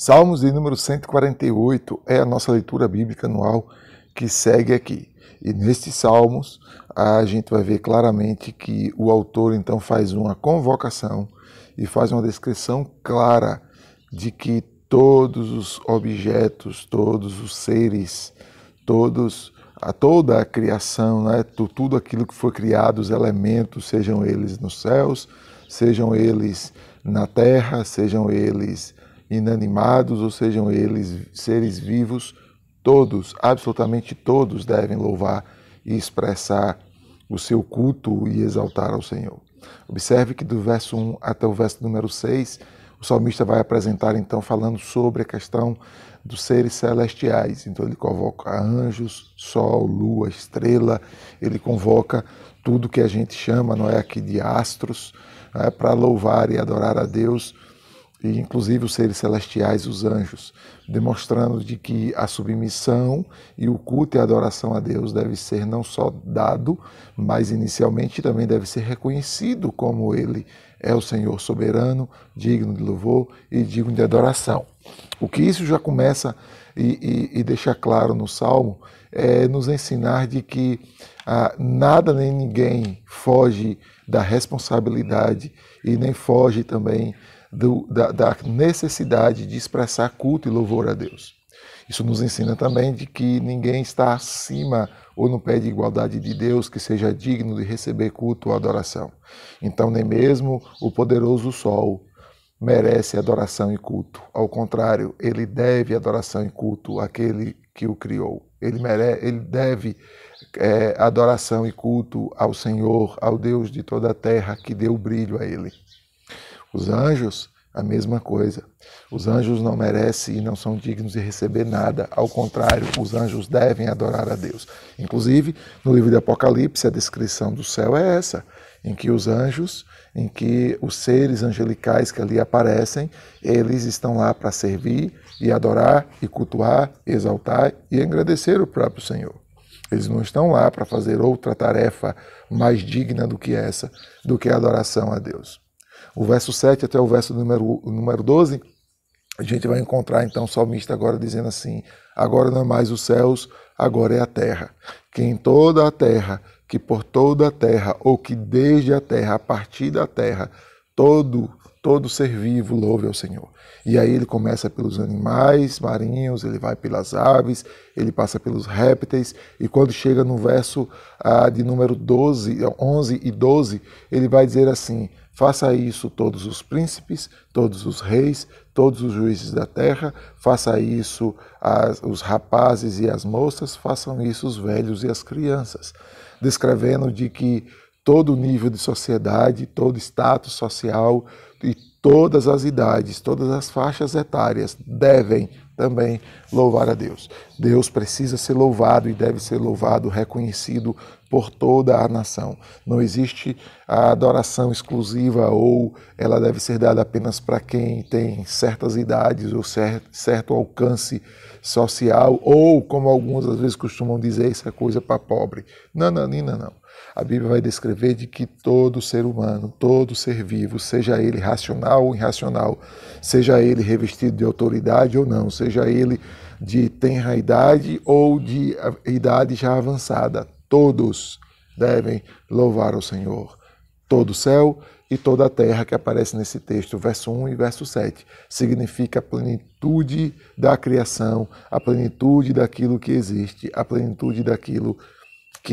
Salmos de número 148 é a nossa leitura bíblica anual que segue aqui. E nestes salmos a gente vai ver claramente que o autor então faz uma convocação e faz uma descrição clara de que todos os objetos, todos os seres, todos a toda a criação, né, tudo aquilo que foi criado, os elementos, sejam eles nos céus, sejam eles na terra, sejam eles inanimados ou sejam eles seres vivos, todos, absolutamente todos, devem louvar e expressar o seu culto e exaltar ao Senhor. Observe que do verso 1 até o verso número 6, o salmista vai apresentar então falando sobre a questão dos seres celestiais. Então ele convoca anjos, sol, lua, estrela, ele convoca tudo que a gente chama, não é aqui de astros, é, para louvar e adorar a Deus e inclusive os seres celestiais, os anjos, demonstrando de que a submissão e o culto e a adoração a Deus deve ser não só dado, mas inicialmente também deve ser reconhecido como ele é o Senhor soberano, digno de louvor e digno de adoração. O que isso já começa e, e, e deixa claro no Salmo é nos ensinar de que ah, nada nem ninguém foge da responsabilidade e nem foge também do, da, da necessidade de expressar culto e louvor a Deus. Isso nos ensina também de que ninguém está acima ou no pé de igualdade de Deus que seja digno de receber culto ou adoração. Então, nem mesmo o poderoso sol merece adoração e culto. Ao contrário, ele deve adoração e culto àquele que o criou. Ele, mere, ele deve é, adoração e culto ao Senhor, ao Deus de toda a terra que deu brilho a ele. Os anjos, a mesma coisa. Os anjos não merecem e não são dignos de receber nada. Ao contrário, os anjos devem adorar a Deus. Inclusive, no livro de Apocalipse, a descrição do céu é essa, em que os anjos, em que os seres angelicais que ali aparecem, eles estão lá para servir e adorar e cultuar, exaltar e agradecer o próprio Senhor. Eles não estão lá para fazer outra tarefa mais digna do que essa, do que a adoração a Deus o verso 7 até o verso número, número 12, a gente vai encontrar então o salmista agora dizendo assim: agora não é mais os céus, agora é a terra. Que em toda a terra, que por toda a terra, ou que desde a terra, a partir da terra, todo todo ser vivo louve ao Senhor. E aí ele começa pelos animais marinhos, ele vai pelas aves, ele passa pelos répteis, e quando chega no verso ah, de número 12, 11 e 12, ele vai dizer assim: Faça isso todos os príncipes, todos os reis, todos os juízes da terra, faça isso as, os rapazes e as moças, façam isso os velhos e as crianças, descrevendo de que todo nível de sociedade, todo status social e todas as idades, todas as faixas etárias devem também louvar a Deus. Deus precisa ser louvado e deve ser louvado, reconhecido por toda a nação. Não existe a adoração exclusiva ou ela deve ser dada apenas para quem tem certas idades ou certo alcance social ou, como alguns às vezes costumam dizer, isso é coisa para pobre. Não, não, não, não. A Bíblia vai descrever de que todo ser humano, todo ser vivo, seja ele racional ou irracional, seja ele revestido de autoridade ou não, seja ele de tenra idade ou de idade já avançada, todos devem louvar o Senhor. Todo o céu e toda a terra que aparece nesse texto, verso 1 e verso 7, significa a plenitude da criação, a plenitude daquilo que existe, a plenitude daquilo que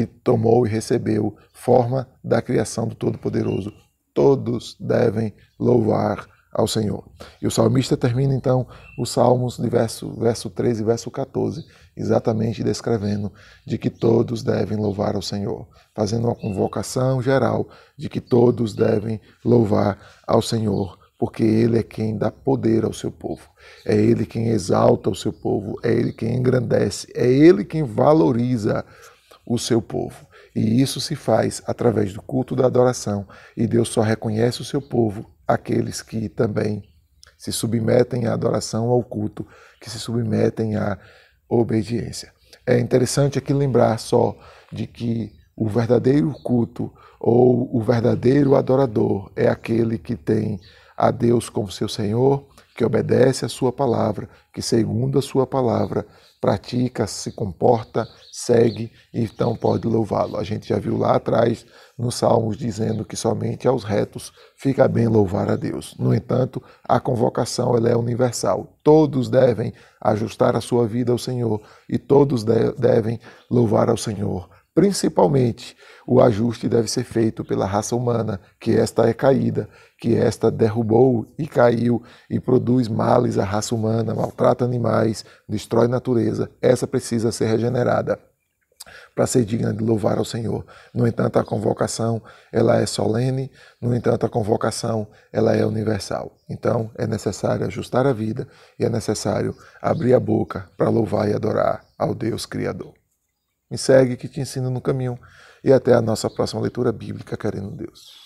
tomou e recebeu forma da criação do Todo-Poderoso. Todos devem louvar ao Senhor. E o salmista termina então os salmos de verso, verso 13 e verso 14, exatamente descrevendo de que todos devem louvar ao Senhor, fazendo uma convocação geral de que todos devem louvar ao Senhor, porque Ele é quem dá poder ao seu povo, é Ele quem exalta o seu povo, é Ele quem engrandece, é Ele quem valoriza o seu povo. E isso se faz através do culto da adoração, e Deus só reconhece o seu povo aqueles que também se submetem à adoração ao culto, que se submetem à obediência. É interessante aqui lembrar só de que o verdadeiro culto ou o verdadeiro adorador é aquele que tem a Deus como seu Senhor, que obedece a sua palavra, que segundo a sua palavra pratica, se comporta, segue e então pode louvá-lo. A gente já viu lá atrás nos Salmos dizendo que somente aos retos fica bem louvar a Deus. No entanto, a convocação ela é universal. Todos devem ajustar a sua vida ao Senhor e todos de devem louvar ao Senhor. Principalmente, o ajuste deve ser feito pela raça humana, que esta é caída, que esta derrubou e caiu e produz males à raça humana, maltrata animais, destrói natureza. Essa precisa ser regenerada para ser digna de louvar ao Senhor. No entanto, a convocação, ela é solene, no entanto, a convocação, ela é universal. Então, é necessário ajustar a vida e é necessário abrir a boca para louvar e adorar ao Deus Criador. Me segue que te ensino no caminho e até a nossa próxima leitura bíblica, querendo Deus.